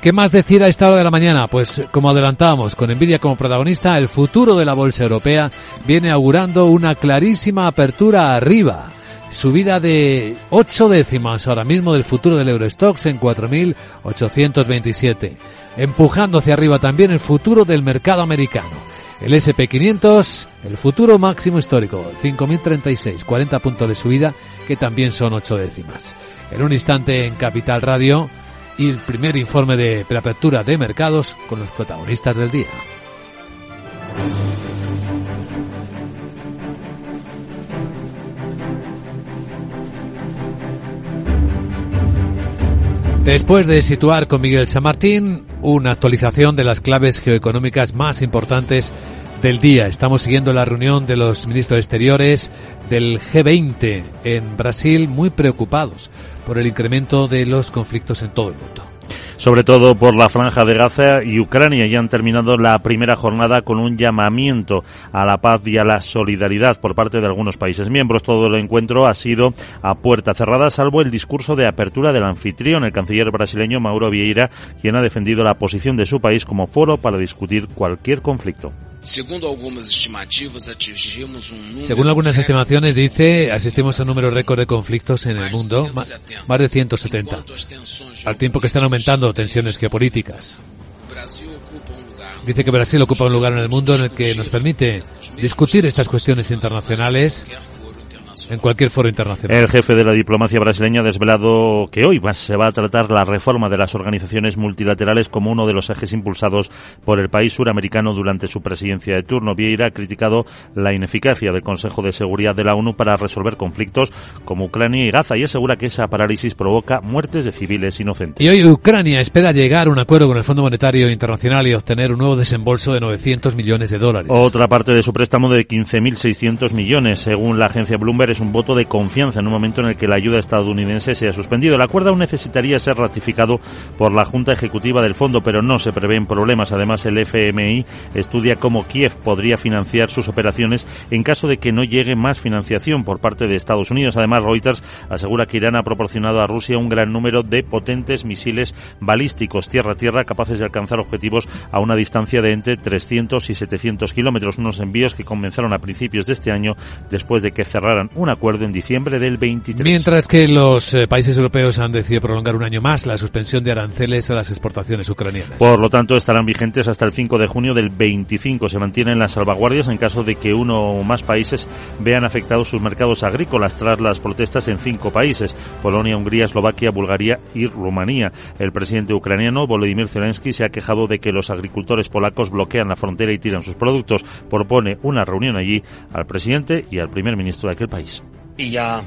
¿Qué más decir a esta hora de la mañana? Pues como adelantábamos, con Nvidia como protagonista, el futuro de la bolsa europea viene augurando una clarísima apertura arriba. Subida de 8 décimas ahora mismo del futuro del Eurostox en 4.827. Empujando hacia arriba también el futuro del mercado americano. El SP500, el futuro máximo histórico, 5.036, 40 puntos de subida, que también son 8 décimas. En un instante en Capital Radio, y el primer informe de preapertura de mercados con los protagonistas del día. Después de situar con Miguel San Martín una actualización de las claves geoeconómicas más importantes del día. Estamos siguiendo la reunión de los ministros exteriores del G20 en Brasil muy preocupados por el incremento de los conflictos en todo el mundo sobre todo por la franja de Gaza y Ucrania. Ya han terminado la primera jornada con un llamamiento a la paz y a la solidaridad por parte de algunos países miembros. Todo el encuentro ha sido a puerta cerrada, salvo el discurso de apertura del anfitrión, el canciller brasileño Mauro Vieira, quien ha defendido la posición de su país como foro para discutir cualquier conflicto. Según algunas estimaciones, dice, asistimos a un número récord de conflictos en el mundo, más de 170, al tiempo que están aumentando tensiones geopolíticas. Dice que Brasil ocupa un lugar en el mundo en el que nos permite discutir estas cuestiones internacionales en cualquier foro internacional. El jefe de la diplomacia brasileña ha desvelado que hoy se va a tratar la reforma de las organizaciones multilaterales como uno de los ejes impulsados por el país suramericano durante su presidencia de turno. Vieira ha criticado la ineficacia del Consejo de Seguridad de la ONU para resolver conflictos como Ucrania y Gaza y asegura que esa parálisis provoca muertes de civiles inocentes. Y hoy Ucrania espera llegar a un acuerdo con el Fondo Monetario Internacional y obtener un nuevo desembolso de 900 millones de dólares. Otra parte de su préstamo de 15.600 millones, según la agencia Bloomberg, es un voto de confianza en un momento en el que la ayuda estadounidense se ha suspendido. El acuerdo aún necesitaría ser ratificado por la Junta Ejecutiva del Fondo, pero no se prevén problemas. Además, el FMI estudia cómo Kiev podría financiar sus operaciones en caso de que no llegue más financiación por parte de Estados Unidos. Además, Reuters asegura que Irán ha proporcionado a Rusia un gran número de potentes misiles balísticos tierra-tierra capaces de alcanzar objetivos a una distancia de entre 300 y 700 kilómetros. Unos envíos que comenzaron a principios de este año después de que cerraran un acuerdo en diciembre del 23. Mientras que los eh, países europeos han decidido prolongar un año más la suspensión de aranceles a las exportaciones ucranianas. Por lo tanto, estarán vigentes hasta el 5 de junio del 25. Se mantienen las salvaguardias en caso de que uno o más países vean afectados sus mercados agrícolas tras las protestas en cinco países, Polonia, Hungría, Eslovaquia, Bulgaria y Rumanía. El presidente ucraniano Volodymyr Zelensky se ha quejado de que los agricultores polacos bloquean la frontera y tiran sus productos. Propone una reunión allí al presidente y al primer ministro de aquel país. Y ya,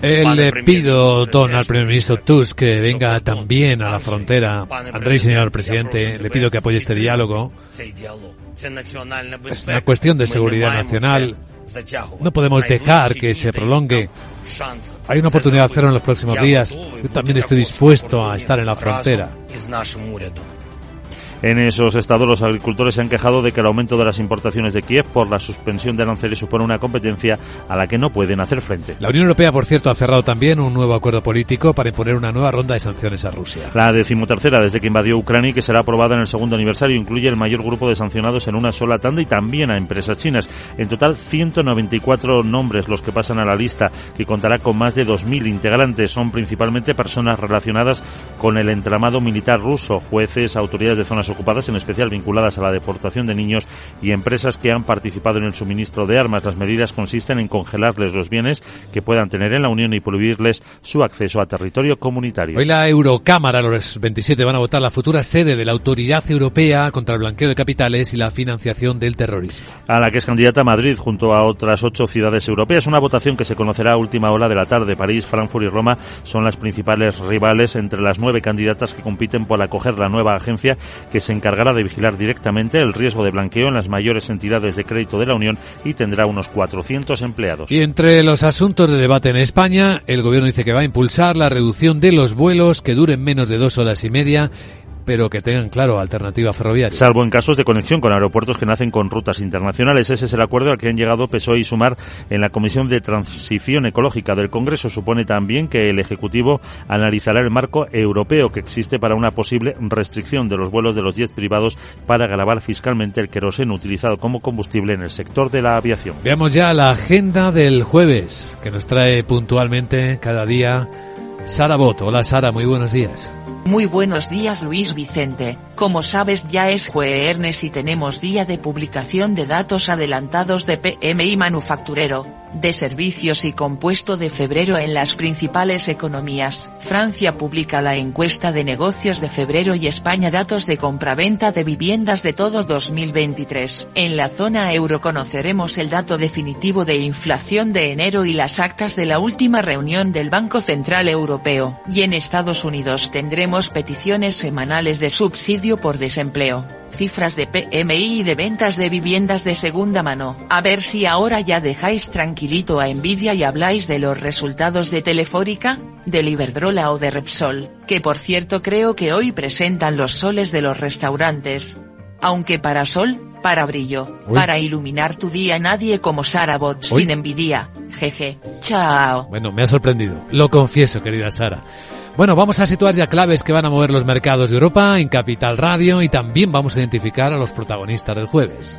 Eh, le pido, don al primer ministro Tusk, que venga también a la frontera. André, señor presidente, le pido que apoye este diálogo. Es una cuestión de seguridad nacional. No podemos dejar que se prolongue. Hay una oportunidad de hacerlo en los próximos días. Yo también estoy dispuesto a estar en la frontera. En esos estados los agricultores se han quejado de que el aumento de las importaciones de Kiev por la suspensión de aranceles supone una competencia a la que no pueden hacer frente. La Unión Europea, por cierto, ha cerrado también un nuevo acuerdo político para imponer una nueva ronda de sanciones a Rusia. La decimotercera desde que invadió Ucrania y que será aprobada en el segundo aniversario incluye el mayor grupo de sancionados en una sola tanda y también a empresas chinas. En total, 194 nombres los que pasan a la lista, que contará con más de 2.000 integrantes. Son principalmente personas relacionadas con el entramado militar ruso, jueces, autoridades de zonas ocupadas, en especial vinculadas a la deportación de niños y empresas que han participado en el suministro de armas. Las medidas consisten en congelarles los bienes que puedan tener en la Unión y prohibirles su acceso a territorio comunitario. Hoy la Eurocámara, los 27, van a votar la futura sede de la Autoridad Europea contra el blanqueo de capitales y la financiación del terrorismo. A la que es candidata Madrid junto a otras ocho ciudades europeas. Una votación que se conocerá a última hora de la tarde. París, Frankfurt y Roma son las principales rivales entre las nueve candidatas que compiten por acoger la nueva agencia que se encargará de vigilar directamente el riesgo de blanqueo en las mayores entidades de crédito de la Unión y tendrá unos 400 empleados. Y entre los asuntos de debate en España, el gobierno dice que va a impulsar la reducción de los vuelos que duren menos de dos horas y media pero que tengan, claro, alternativa ferroviaria. Salvo en casos de conexión con aeropuertos que nacen con rutas internacionales. Ese es el acuerdo al que han llegado PSOE y Sumar en la Comisión de Transición Ecológica del Congreso. Supone también que el Ejecutivo analizará el marco europeo que existe para una posible restricción de los vuelos de los jets privados para grabar fiscalmente el queroseno utilizado como combustible en el sector de la aviación. Veamos ya la agenda del jueves, que nos trae puntualmente cada día Sara Boto. Hola Sara, muy buenos días. Muy buenos días Luis Vicente, como sabes ya es jueves y tenemos día de publicación de datos adelantados de PMI manufacturero, de servicios y compuesto de febrero en las principales economías. Francia publica la encuesta de negocios de febrero y España datos de compraventa de viviendas de todo 2023. En la zona euro conoceremos el dato definitivo de inflación de enero y las actas de la última reunión del Banco Central Europeo. Y en Estados Unidos tendremos peticiones semanales de subsidio por desempleo cifras de PMI y de ventas de viviendas de segunda mano. A ver si ahora ya dejáis tranquilito a Nvidia y habláis de los resultados de Telefórica, de Iberdrola o de Repsol, que por cierto creo que hoy presentan los soles de los restaurantes. Aunque para sol, para brillo, Uy. para iluminar tu día nadie como Sara Bot Uy. sin envidia. Jeje. Chao. Bueno, me ha sorprendido. Lo confieso, querida Sara. Bueno, vamos a situar ya claves que van a mover los mercados de Europa en Capital Radio y también vamos a identificar a los protagonistas del jueves.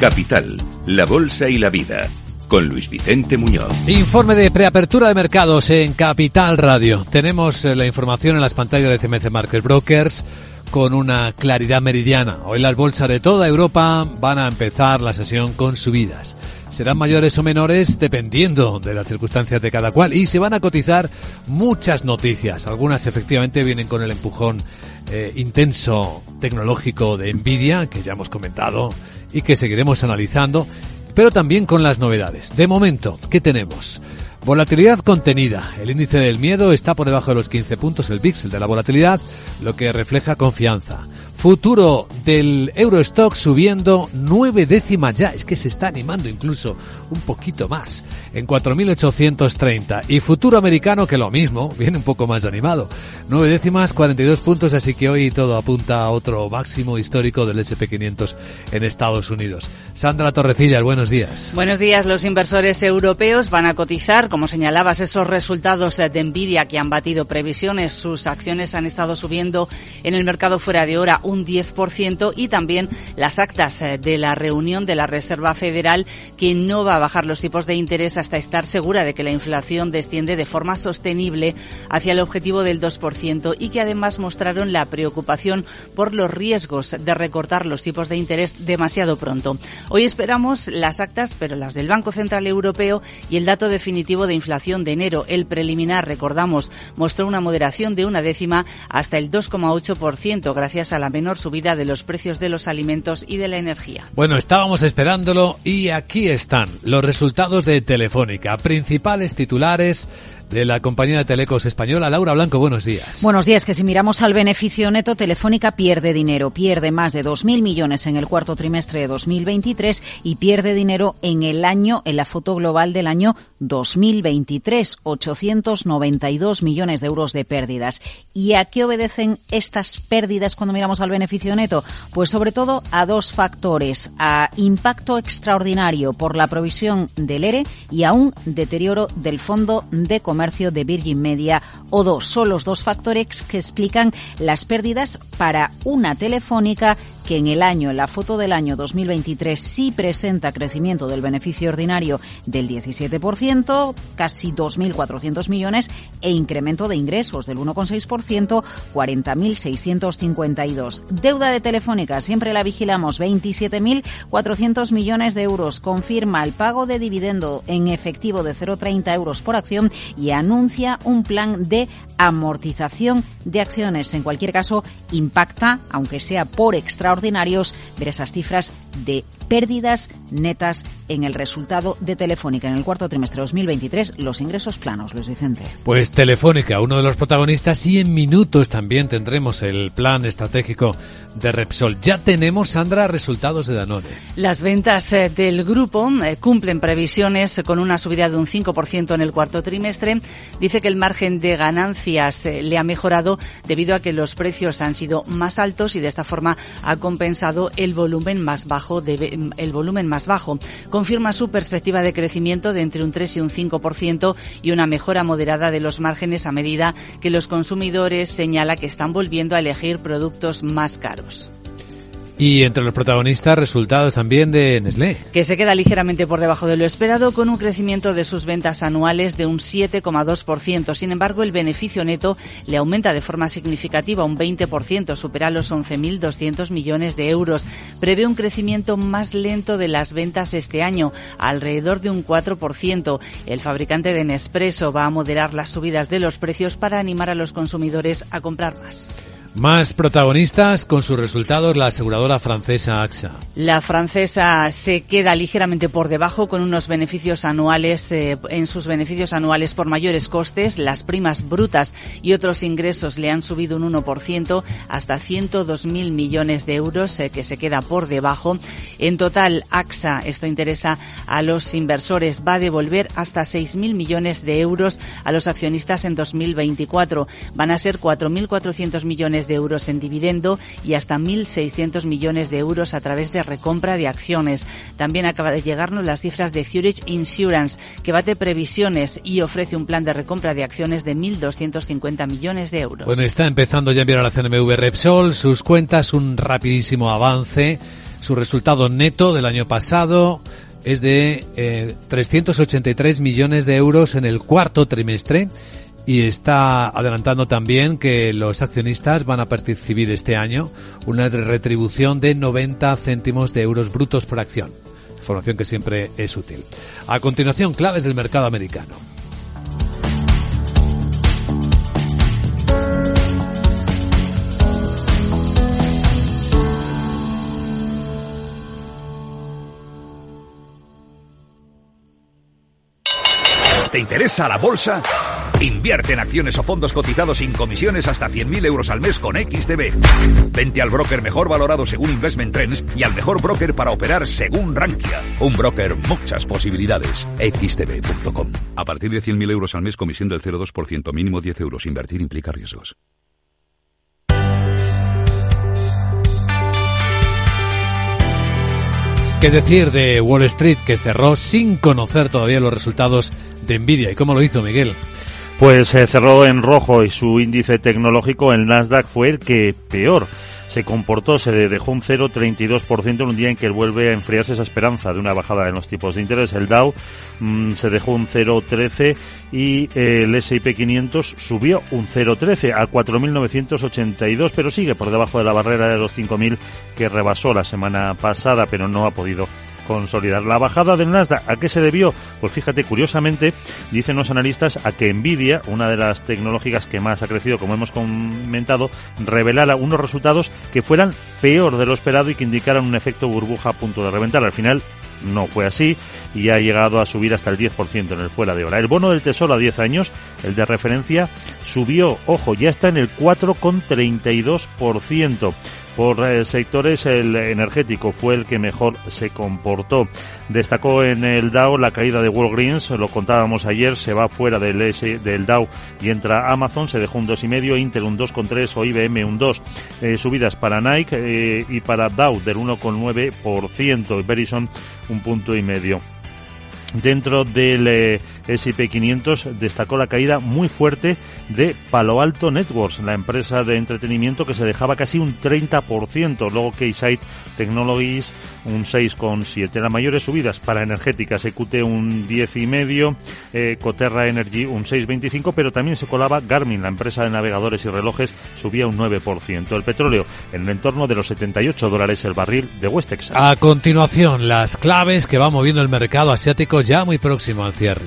Capital, La Bolsa y la Vida, con Luis Vicente Muñoz. Informe de preapertura de mercados en Capital Radio. Tenemos eh, la información en las pantallas de CMC Market Brokers con una claridad meridiana. Hoy las bolsas de toda Europa van a empezar la sesión con subidas. Serán mayores o menores dependiendo de las circunstancias de cada cual y se van a cotizar muchas noticias. Algunas efectivamente vienen con el empujón eh, intenso tecnológico de Nvidia que ya hemos comentado y que seguiremos analizando pero también con las novedades. De momento, ¿qué tenemos? Volatilidad contenida. El índice del miedo está por debajo de los 15 puntos, el VIX, el de la volatilidad, lo que refleja confianza. Futuro del Eurostock subiendo nueve décimas ya. Es que se está animando incluso un poquito más en 4.830. Y futuro americano que lo mismo, viene un poco más animado. Nueve décimas, 42 puntos, así que hoy todo apunta a otro máximo histórico del SP500 en Estados Unidos. Sandra Torrecillas, buenos días. Buenos días. Los inversores europeos van a cotizar, como señalabas, esos resultados de Nvidia que han batido previsiones. Sus acciones han estado subiendo en el mercado fuera de hora un 10% y también las actas eh, de la reunión de la Reserva Federal que no va a bajar los tipos de interés hasta estar segura de que la inflación desciende de forma sostenible hacia el objetivo del 2% y que además mostraron la preocupación por los riesgos de recortar los tipos de interés demasiado pronto. Hoy esperamos las actas, pero las del Banco Central Europeo y el dato definitivo de inflación de enero. El preliminar, recordamos, mostró una moderación de una décima hasta el 2,8% gracias a la menor subida de los precios de los alimentos y de la energía. Bueno, estábamos esperándolo y aquí están los resultados de Telefónica, principales titulares de la compañía de telecos española. Laura Blanco, buenos días. Buenos días. Que si miramos al beneficio neto, Telefónica pierde dinero. Pierde más de 2.000 millones en el cuarto trimestre de 2023 y pierde dinero en el año, en la foto global del año 2023. 892 millones de euros de pérdidas. ¿Y a qué obedecen estas pérdidas cuando miramos al beneficio neto? Pues sobre todo a dos factores. A impacto extraordinario por la provisión del ERE y a un deterioro del fondo de comercio de Virgin Media o dos. Son los dos factores que explican las pérdidas para una telefónica que en el año, en la foto del año 2023, sí presenta crecimiento del beneficio ordinario del 17%, casi 2.400 millones, e incremento de ingresos del 1,6%, 40.652. Deuda de Telefónica, siempre la vigilamos, 27.400 millones de euros. Confirma el pago de dividendo en efectivo de 0,30 euros por acción y anuncia un plan de amortización de acciones. En cualquier caso, impacta, aunque sea por extraordinario, ordinarios ver esas cifras de pérdidas netas en el resultado de Telefónica en el cuarto trimestre de 2023, los ingresos planos, Luis Vicente. Pues Telefónica, uno de los protagonistas, y en minutos también tendremos el plan estratégico de Repsol. Ya tenemos, Sandra, resultados de Danone. Las ventas eh, del grupo eh, cumplen previsiones con una subida de un 5% en el cuarto trimestre. Dice que el margen de ganancias eh, le ha mejorado debido a que los precios han sido más altos y de esta forma ha compensado el volumen más bajo el volumen más bajo. Confirma su perspectiva de crecimiento de entre un 3 y un 5% y una mejora moderada de los márgenes a medida que los consumidores señala que están volviendo a elegir productos más caros. Y entre los protagonistas, resultados también de Nestlé. Que se queda ligeramente por debajo de lo esperado con un crecimiento de sus ventas anuales de un 7,2%. Sin embargo, el beneficio neto le aumenta de forma significativa un 20%, supera los 11.200 millones de euros. Prevé un crecimiento más lento de las ventas este año, alrededor de un 4%. El fabricante de Nespresso va a moderar las subidas de los precios para animar a los consumidores a comprar más. Más protagonistas con sus resultados la aseguradora francesa AXA. La francesa se queda ligeramente por debajo con unos beneficios anuales eh, en sus beneficios anuales por mayores costes. Las primas brutas y otros ingresos le han subido un 1% hasta 102.000 millones de euros eh, que se queda por debajo. En total AXA, esto interesa a los inversores, va a devolver hasta 6.000 millones de euros a los accionistas en 2024. Van a ser 4.400 millones de euros en dividendo y hasta 1.600 millones de euros a través de recompra de acciones. También acaba de llegarnos las cifras de Zurich Insurance, que bate previsiones y ofrece un plan de recompra de acciones de 1.250 millones de euros. Bueno, está empezando ya a enviar a la CNMV Repsol sus cuentas, un rapidísimo avance, su resultado neto del año pasado es de eh, 383 millones de euros en el cuarto trimestre y está adelantando también que los accionistas van a percibir este año una retribución de 90 céntimos de euros brutos por acción. Información que siempre es útil. A continuación, claves del mercado americano. ¿Te interesa la bolsa? Invierte en acciones o fondos cotizados sin comisiones hasta 100.000 euros al mes con XTB. Vente al broker mejor valorado según Investment Trends y al mejor broker para operar según Rankia. Un broker, muchas posibilidades. XTB.com. A partir de 100.000 euros al mes, comisión del 0,2%, mínimo 10 euros. Invertir implica riesgos. ¿Qué decir de Wall Street que cerró sin conocer todavía los resultados de Nvidia? ¿Y cómo lo hizo Miguel? Pues se cerró en rojo y su índice tecnológico, el Nasdaq, fue el que peor se comportó, se dejó un 0,32% en un día en que vuelve a enfriarse esa esperanza de una bajada en los tipos de interés. El Dow mm, se dejó un 0,13 y eh, el S&P 500 subió un 0,13 a 4.982, pero sigue por debajo de la barrera de los 5.000 que rebasó la semana pasada, pero no ha podido consolidar. La bajada del Nasdaq, ¿a qué se debió? Pues fíjate, curiosamente, dicen los analistas a que Nvidia, una de las tecnológicas que más ha crecido, como hemos comentado, revelara unos resultados que fueran peor de lo esperado y que indicaran un efecto burbuja a punto de reventar. Al final, no fue así y ha llegado a subir hasta el 10% en el fuera de hora. El bono del Tesoro a 10 años, el de referencia, subió, ojo, ya está en el 4,32%. Por eh, sectores, el energético fue el que mejor se comportó. Destacó en el Dow la caída de Walgreens, lo contábamos ayer, se va fuera del, S, del Dow y entra Amazon, se dejó un 2,5, Intel un 2,3 o IBM un 2. Eh, subidas para Nike eh, y para Dow del 1,9%, Verizon un punto y medio. Dentro del S&P 500 destacó la caída muy fuerte de Palo Alto Networks, la empresa de entretenimiento que se dejaba casi un 30%, luego Keysight Technologies un 6,7. Las mayores subidas para energéticas, EQT un 10,5, eh, Coterra Energy un 6,25, pero también se colaba Garmin, la empresa de navegadores y relojes, subía un 9%. El petróleo en el entorno de los 78 dólares el barril de West Texas. A continuación, las claves que va moviendo el mercado asiático ya muy próximo al cierre.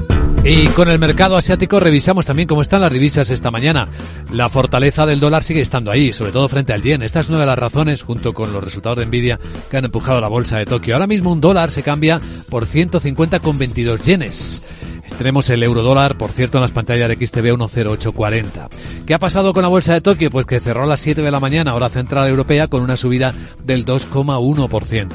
Y con el mercado asiático revisamos también cómo están las divisas esta mañana. La fortaleza del dólar sigue estando ahí, sobre todo frente al yen. Esta es una de las razones, junto con los resultados de Nvidia, que han empujado la bolsa de Tokio. Ahora mismo un dólar se cambia por 150,22 yenes. Tenemos el euro dólar, por cierto, en las pantallas de XTV 10840. ¿Qué ha pasado con la bolsa de Tokio? Pues que cerró a las 7 de la mañana, hora central europea, con una subida del 2,1%.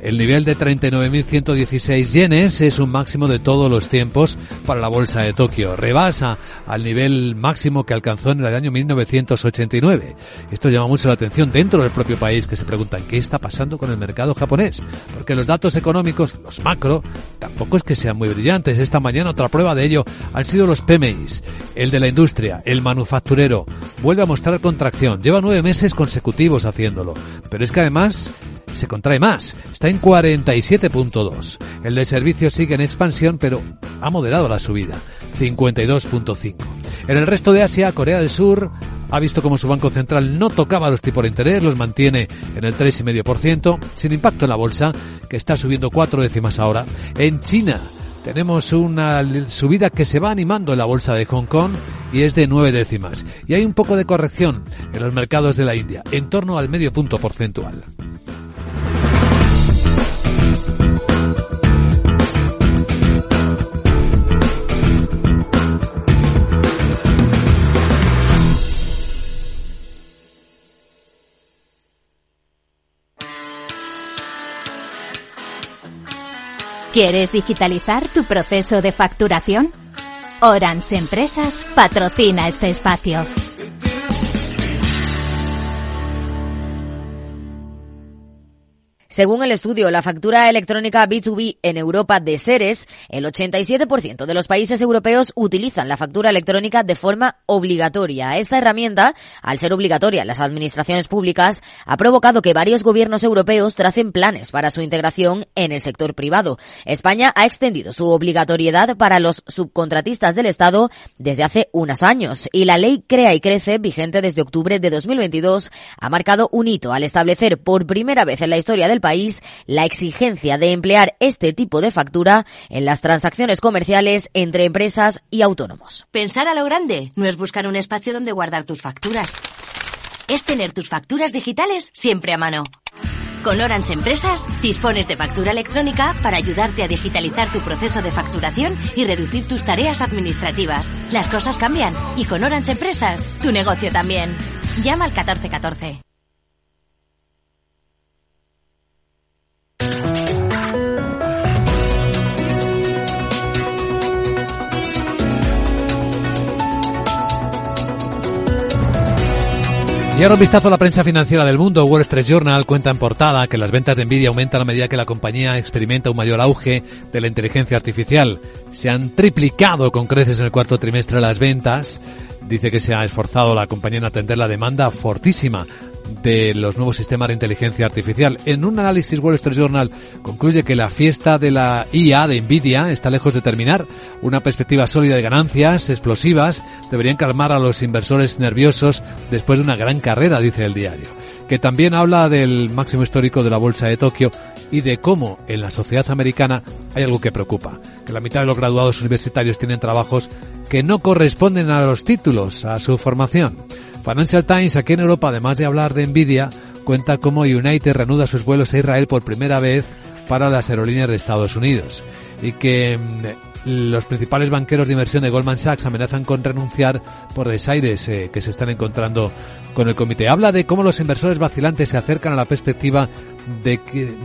El nivel de 39.116 yenes es un máximo de todos los tiempos para la bolsa de Tokio. Rebasa al nivel máximo que alcanzó en el año 1989. Esto llama mucho la atención dentro del propio país que se preguntan qué está pasando con el mercado japonés. Porque los datos económicos, los macro, tampoco es que sean muy brillantes. Esta mañana otra prueba de ello han sido los PMIs. El de la industria, el manufacturero, vuelve a mostrar contracción. Lleva nueve meses consecutivos haciéndolo. Pero es que además se contrae más, está en 47.2. El de servicios sigue en expansión, pero ha moderado la subida, 52.5. En el resto de Asia, Corea del Sur ha visto como su Banco Central no tocaba los tipos de interés, los mantiene en el 3,5%, sin impacto en la bolsa, que está subiendo cuatro décimas ahora. En China, tenemos una subida que se va animando en la bolsa de Hong Kong y es de nueve décimas. Y hay un poco de corrección en los mercados de la India, en torno al medio punto porcentual. ¿Quieres digitalizar tu proceso de facturación? Orange Empresas patrocina este espacio. Según el estudio La factura electrónica B2B en Europa de Seres, el 87% de los países europeos utilizan la factura electrónica de forma obligatoria. Esta herramienta, al ser obligatoria en las administraciones públicas, ha provocado que varios gobiernos europeos tracen planes para su integración en el sector privado. España ha extendido su obligatoriedad para los subcontratistas del Estado desde hace unos años y la ley Crea y Crece, vigente desde octubre de 2022, ha marcado un hito al establecer por primera vez en la historia del país la exigencia de emplear este tipo de factura en las transacciones comerciales entre empresas y autónomos. Pensar a lo grande no es buscar un espacio donde guardar tus facturas. Es tener tus facturas digitales siempre a mano. Con Orange Empresas dispones de factura electrónica para ayudarte a digitalizar tu proceso de facturación y reducir tus tareas administrativas. Las cosas cambian y con Orange Empresas tu negocio también. Llama al 1414. Y ahora un vistazo a la prensa financiera del mundo. Wall Street Journal cuenta en portada que las ventas de Nvidia aumentan a medida que la compañía experimenta un mayor auge de la inteligencia artificial. Se han triplicado con creces en el cuarto trimestre las ventas. Dice que se ha esforzado la compañía en atender la demanda fortísima de los nuevos sistemas de inteligencia artificial. En un análisis Wall Street Journal concluye que la fiesta de la IA de Nvidia está lejos de terminar. Una perspectiva sólida de ganancias explosivas deberían calmar a los inversores nerviosos después de una gran carrera, dice el diario. Que también habla del máximo histórico de la bolsa de Tokio y de cómo en la sociedad americana hay algo que preocupa, que la mitad de los graduados universitarios tienen trabajos que no corresponden a los títulos, a su formación. Financial Times, aquí en Europa, además de hablar de Nvidia, cuenta cómo United reanuda sus vuelos a Israel por primera vez para las aerolíneas de Estados Unidos y que mm, los principales banqueros de inversión de Goldman Sachs amenazan con renunciar por desaires eh, que se están encontrando con el comité. Habla de cómo los inversores vacilantes se acercan a la perspectiva de,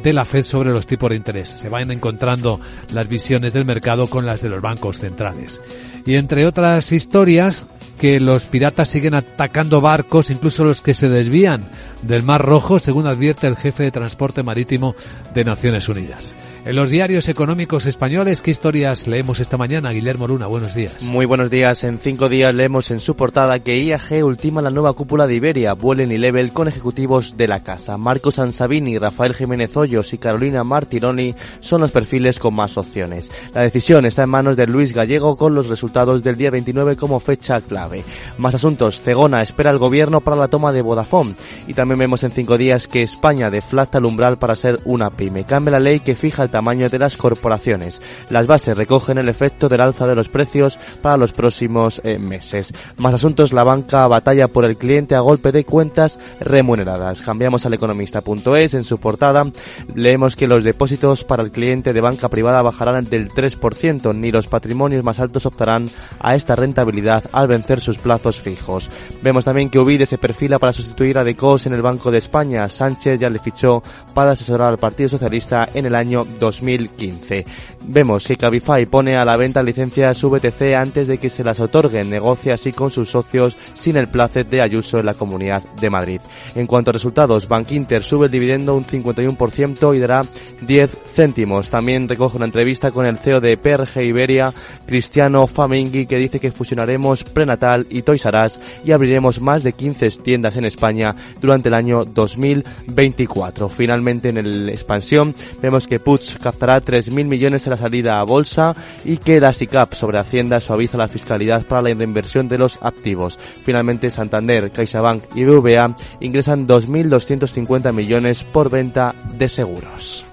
de la Fed sobre los tipos de interés. Se van encontrando las visiones del mercado con las de los bancos centrales. Y entre otras historias, que los piratas siguen atacando barcos, incluso los que se desvían del Mar Rojo, según advierte el jefe de transporte marítimo de Naciones Unidas. En los diarios económicos españoles, ¿qué historias leemos esta mañana? Guillermo Luna, buenos días. Muy buenos días. En cinco días leemos en su portada que IAG ultima la nueva cúpula de Iberia, vuelen y level con ejecutivos de la casa. Marco Sansabini, Rafael Jiménez Hoyos y Carolina Martironi son los perfiles con más opciones. La decisión está en manos de Luis Gallego con los resultados del día 29 como fecha clave. Más asuntos. Cegona espera al gobierno para la toma de Vodafone. Y también vemos en cinco días que España deflacta el umbral para ser una pyme. Cambia la ley que fija el tamaño de las corporaciones. Las bases recogen el efecto del alza de los precios para los próximos eh, meses. Más asuntos, la banca batalla por el cliente a golpe de cuentas remuneradas. Cambiamos al economista.es en su portada. Leemos que los depósitos para el cliente de banca privada bajarán del 3%, ni los patrimonios más altos optarán a esta rentabilidad al vencer sus plazos fijos. Vemos también que Ubide se perfila para sustituir a Decos en el Banco de España. Sánchez ya le fichó para asesorar al Partido Socialista en el año 2015. Vemos que Cabify pone a la venta licencias VTC antes de que se las otorguen, negocia así con sus socios sin el placet de Ayuso en la Comunidad de Madrid. En cuanto a resultados, Bankinter sube el dividendo un 51% y dará 10 céntimos. También recoge una entrevista con el CEO de PRG Iberia, Cristiano Famingui, que dice que fusionaremos Prenatal y Toys R Us y abriremos más de 15 tiendas en España durante el año 2024. Finalmente, en el expansión, vemos que Captará 3.000 millones en la salida a bolsa y que la SICAP sobre Hacienda suaviza la fiscalidad para la reinversión de los activos. Finalmente, Santander, CaixaBank y BVA ingresan 2.250 millones por venta de seguros.